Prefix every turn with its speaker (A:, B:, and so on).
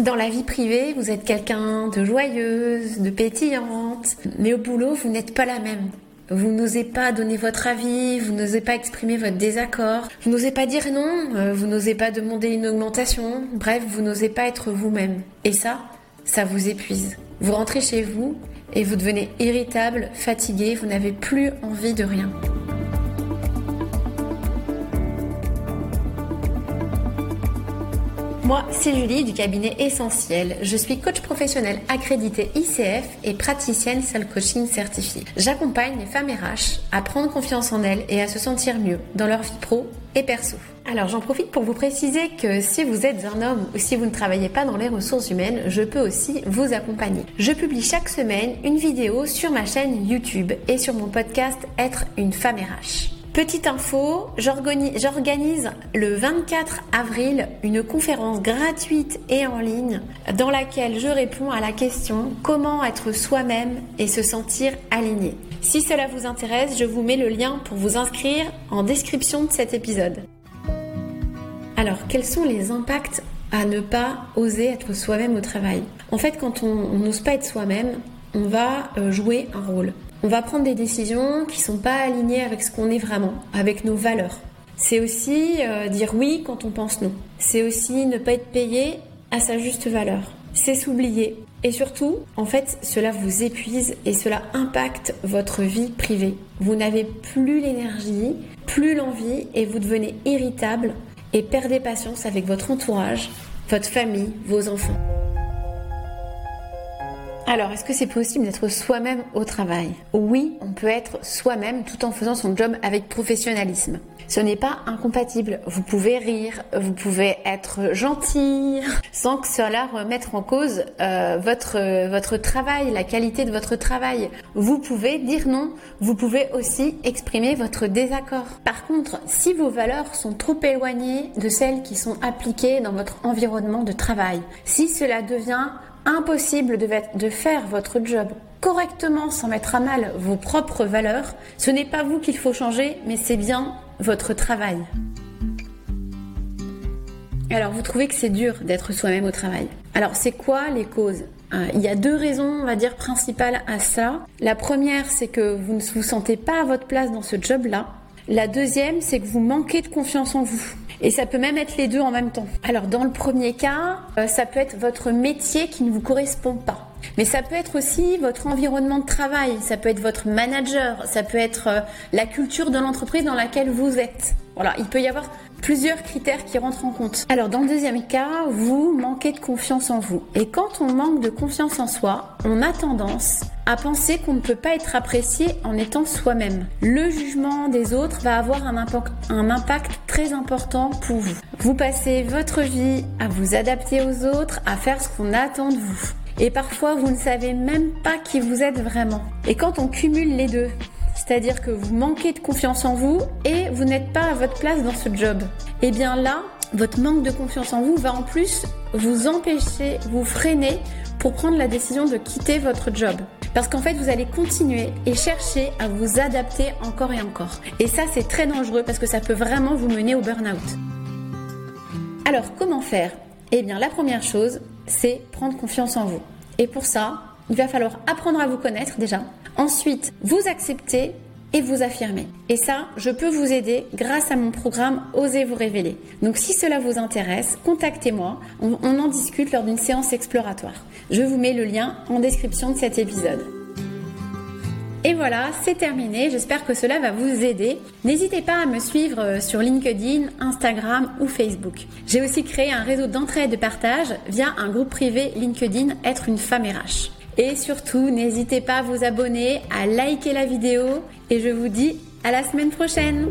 A: Dans la vie privée, vous êtes quelqu'un de joyeuse, de pétillante, mais au boulot, vous n'êtes pas la même. Vous n'osez pas donner votre avis, vous n'osez pas exprimer votre désaccord, vous n'osez pas dire non, euh, vous n'osez pas demander une augmentation, bref, vous n'osez pas être vous-même. Et ça, ça vous épuise. Vous rentrez chez vous et vous devenez irritable, fatigué, vous n'avez plus envie de rien. Moi, c'est Julie du cabinet Essentiel. Je suis coach professionnel accrédité ICF et praticienne Self Coaching certifiée. J'accompagne les femmes RH à prendre confiance en elles et à se sentir mieux dans leur vie pro et perso. Alors j'en profite pour vous préciser que si vous êtes un homme ou si vous ne travaillez pas dans les ressources humaines, je peux aussi vous accompagner. Je publie chaque semaine une vidéo sur ma chaîne YouTube et sur mon podcast Être une femme RH. Petite info, j'organise le 24 avril une conférence gratuite et en ligne dans laquelle je réponds à la question comment être soi-même et se sentir aligné? Si cela vous intéresse, je vous mets le lien pour vous inscrire en description de cet épisode. Alors, quels sont les impacts à ne pas oser être soi-même au travail? En fait, quand on n'ose pas être soi-même, on va euh, jouer un rôle on va prendre des décisions qui sont pas alignées avec ce qu'on est vraiment, avec nos valeurs. C'est aussi euh, dire oui quand on pense non. C'est aussi ne pas être payé à sa juste valeur. C'est s'oublier. Et surtout, en fait, cela vous épuise et cela impacte votre vie privée. Vous n'avez plus l'énergie, plus l'envie et vous devenez irritable et perdez patience avec votre entourage, votre famille, vos enfants. Alors, est-ce que c'est possible d'être soi-même au travail? Oui, on peut être soi-même tout en faisant son job avec professionnalisme. Ce n'est pas incompatible. Vous pouvez rire, vous pouvez être gentil, sans que cela remette en cause euh, votre votre travail, la qualité de votre travail. Vous pouvez dire non. Vous pouvez aussi exprimer votre désaccord. Par contre, si vos valeurs sont trop éloignées de celles qui sont appliquées dans votre environnement de travail, si cela devient impossible de, faire votre job correctement sans mettre à mal vos propres valeurs, ce n'est pas vous qu'il faut changer, mais c'est bien votre travail. Alors, vous trouvez que c'est dur d'être soi-même au travail. Alors, c'est quoi les causes? Euh, il y a deux raisons, on va dire, principales à ça. La première, c'est que vous ne vous sentez pas à votre place dans ce job-là. La deuxième, c'est que vous manquez de confiance en vous. Et ça peut même être les deux en même temps. Alors dans le premier cas, euh, ça peut être votre métier qui ne vous correspond pas. Mais ça peut être aussi votre environnement de travail, ça peut être votre manager, ça peut être euh, la culture de l'entreprise dans laquelle vous êtes. Voilà, il peut y avoir plusieurs critères qui rentrent en compte. Alors dans le deuxième cas, vous manquez de confiance en vous. Et quand on manque de confiance en soi, on a tendance à penser qu'on ne peut pas être apprécié en étant soi-même. Le jugement des autres va avoir un impact, très important pour vous. Vous passez votre vie à vous adapter aux autres, à faire ce qu'on attend de vous. Et parfois, vous ne savez même pas qui vous êtes vraiment. Et quand on cumule les deux, c'est-à-dire que vous manquez de confiance en vous et vous n'êtes pas à votre place dans ce job. Et eh bien là, votre manque de confiance en vous va en plus vous empêcher, vous freiner pour prendre la décision de quitter votre job. Parce qu'en fait, vous allez continuer et chercher à vous adapter encore et encore. Et ça, c'est très dangereux parce que ça peut vraiment vous mener au burn-out. Alors, comment faire? Eh bien, la première chose, c'est prendre confiance en vous. Et pour ça, il va falloir apprendre à vous connaître déjà, Ensuite, vous acceptez et vous affirmer. Et ça, je peux vous aider grâce à mon programme Osez vous révéler. Donc si cela vous intéresse, contactez-moi, on, en discute lors d'une séance exploratoire. Je vous mets le lien en description de cet épisode. Et voilà, c'est terminé. J'espère que cela va vous aider. N'hésitez pas à me suivre euh, sur LinkedIn, Instagram ou Facebook. J'ai aussi créé un réseau d'entraide et de partage via un groupe privé LinkedIn Être une femme RH. Et surtout, n'hésitez pas à vous abonner, à liker la vidéo et je vous dis à la semaine prochaine